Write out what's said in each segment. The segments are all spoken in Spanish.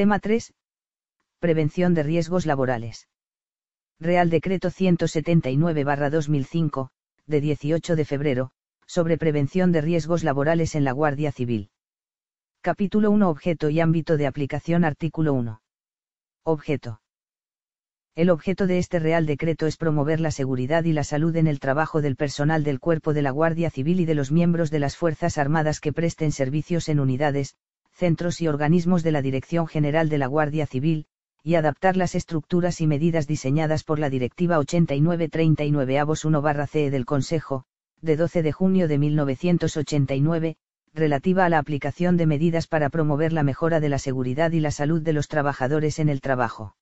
Tema 3. Prevención de riesgos laborales. Real Decreto 179-2005, de 18 de febrero, sobre prevención de riesgos laborales en la Guardia Civil. Capítulo 1 Objeto y ámbito de aplicación Artículo 1. Objeto. El objeto de este Real Decreto es promover la seguridad y la salud en el trabajo del personal del Cuerpo de la Guardia Civil y de los miembros de las Fuerzas Armadas que presten servicios en unidades, centros y organismos de la Dirección General de la Guardia Civil, y adaptar las estructuras y medidas diseñadas por la Directiva 8939-1-CE del Consejo, de 12 de junio de 1989, relativa a la aplicación de medidas para promover la mejora de la seguridad y la salud de los trabajadores en el trabajo.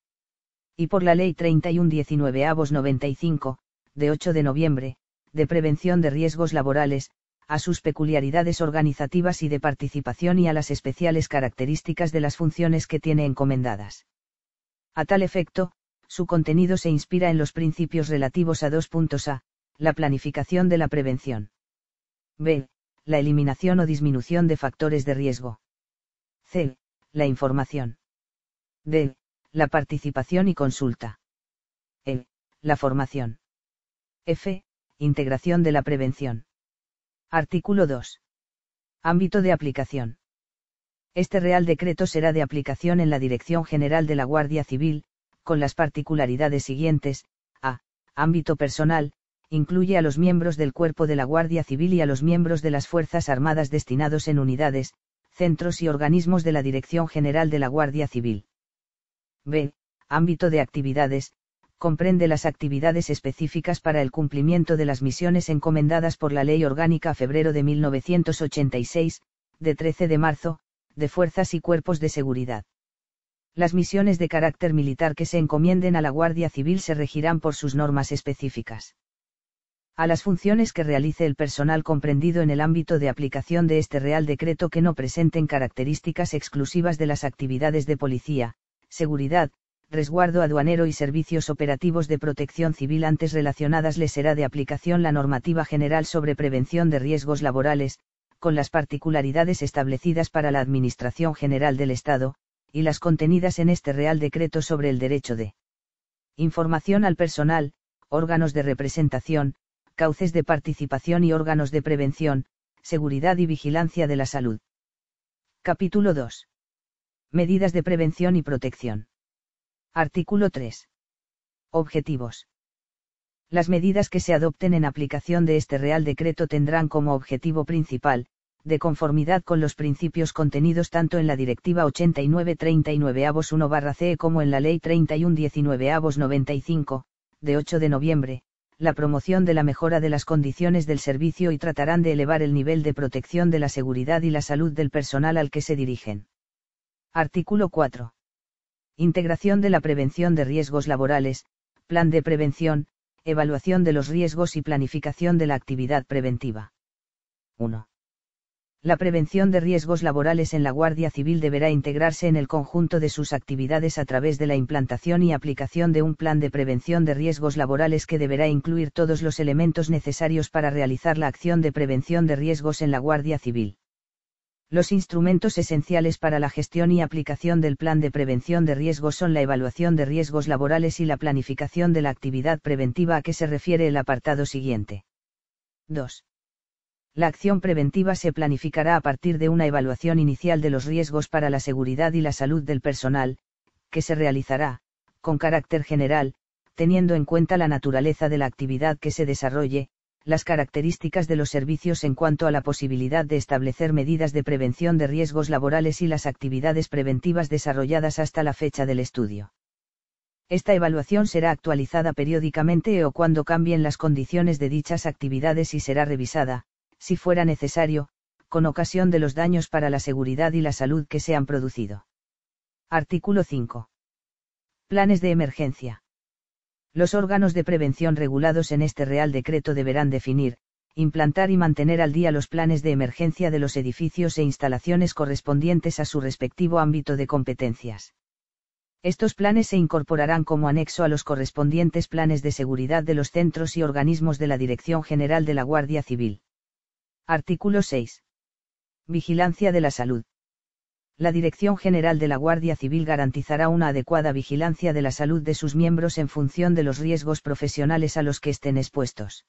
Y por la Ley 3119-95, de 8 de noviembre, de prevención de riesgos laborales, a sus peculiaridades organizativas y de participación y a las especiales características de las funciones que tiene encomendadas. A tal efecto, su contenido se inspira en los principios relativos a dos puntos A, la planificación de la prevención. B. La eliminación o disminución de factores de riesgo. C. La información. D la participación y consulta. E. La formación. F. Integración de la prevención. Artículo 2. Ámbito de aplicación. Este Real Decreto será de aplicación en la Dirección General de la Guardia Civil, con las particularidades siguientes. A. Ámbito personal, incluye a los miembros del Cuerpo de la Guardia Civil y a los miembros de las Fuerzas Armadas destinados en unidades, centros y organismos de la Dirección General de la Guardia Civil. B. Ámbito de actividades, comprende las actividades específicas para el cumplimiento de las misiones encomendadas por la Ley Orgánica febrero de 1986, de 13 de marzo, de fuerzas y cuerpos de seguridad. Las misiones de carácter militar que se encomienden a la Guardia Civil se regirán por sus normas específicas. A las funciones que realice el personal comprendido en el ámbito de aplicación de este Real Decreto que no presenten características exclusivas de las actividades de policía, seguridad, resguardo aduanero y servicios operativos de protección civil antes relacionadas les será de aplicación la normativa general sobre prevención de riesgos laborales, con las particularidades establecidas para la Administración General del Estado, y las contenidas en este Real Decreto sobre el derecho de información al personal, órganos de representación, cauces de participación y órganos de prevención, seguridad y vigilancia de la salud. Capítulo 2. Medidas de prevención y protección. Artículo 3. Objetivos. Las medidas que se adopten en aplicación de este Real Decreto tendrán como objetivo principal, de conformidad con los principios contenidos tanto en la Directiva 8939-1-CE como en la Ley 3119-95, de 8 de noviembre, la promoción de la mejora de las condiciones del servicio y tratarán de elevar el nivel de protección de la seguridad y la salud del personal al que se dirigen. Artículo 4. Integración de la prevención de riesgos laborales, plan de prevención, evaluación de los riesgos y planificación de la actividad preventiva. 1. La prevención de riesgos laborales en la Guardia Civil deberá integrarse en el conjunto de sus actividades a través de la implantación y aplicación de un plan de prevención de riesgos laborales que deberá incluir todos los elementos necesarios para realizar la acción de prevención de riesgos en la Guardia Civil. Los instrumentos esenciales para la gestión y aplicación del plan de prevención de riesgos son la evaluación de riesgos laborales y la planificación de la actividad preventiva a que se refiere el apartado siguiente. 2. La acción preventiva se planificará a partir de una evaluación inicial de los riesgos para la seguridad y la salud del personal, que se realizará, con carácter general, teniendo en cuenta la naturaleza de la actividad que se desarrolle, las características de los servicios en cuanto a la posibilidad de establecer medidas de prevención de riesgos laborales y las actividades preventivas desarrolladas hasta la fecha del estudio. Esta evaluación será actualizada periódicamente o cuando cambien las condiciones de dichas actividades y será revisada, si fuera necesario, con ocasión de los daños para la seguridad y la salud que se han producido. Artículo 5. Planes de emergencia. Los órganos de prevención regulados en este Real Decreto deberán definir, implantar y mantener al día los planes de emergencia de los edificios e instalaciones correspondientes a su respectivo ámbito de competencias. Estos planes se incorporarán como anexo a los correspondientes planes de seguridad de los centros y organismos de la Dirección General de la Guardia Civil. Artículo 6. Vigilancia de la salud. La Dirección General de la Guardia Civil garantizará una adecuada vigilancia de la salud de sus miembros en función de los riesgos profesionales a los que estén expuestos.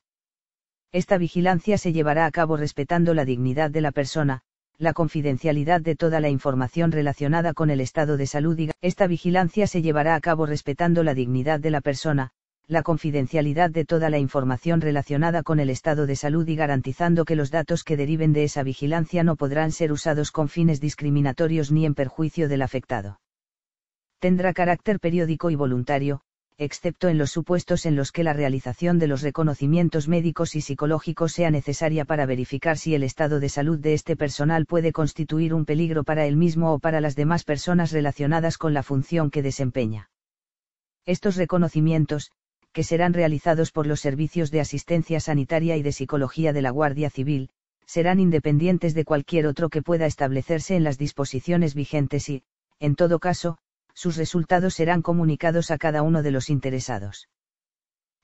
Esta vigilancia se llevará a cabo respetando la dignidad de la persona, la confidencialidad de toda la información relacionada con el estado de salud y esta vigilancia se llevará a cabo respetando la dignidad de la persona, la confidencialidad de toda la información relacionada con el estado de salud y garantizando que los datos que deriven de esa vigilancia no podrán ser usados con fines discriminatorios ni en perjuicio del afectado. Tendrá carácter periódico y voluntario, excepto en los supuestos en los que la realización de los reconocimientos médicos y psicológicos sea necesaria para verificar si el estado de salud de este personal puede constituir un peligro para él mismo o para las demás personas relacionadas con la función que desempeña. Estos reconocimientos, que serán realizados por los servicios de asistencia sanitaria y de psicología de la Guardia Civil, serán independientes de cualquier otro que pueda establecerse en las disposiciones vigentes y, en todo caso, sus resultados serán comunicados a cada uno de los interesados.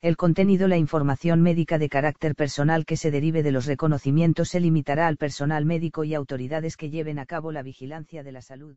El contenido La información médica de carácter personal que se derive de los reconocimientos se limitará al personal médico y autoridades que lleven a cabo la vigilancia de la salud.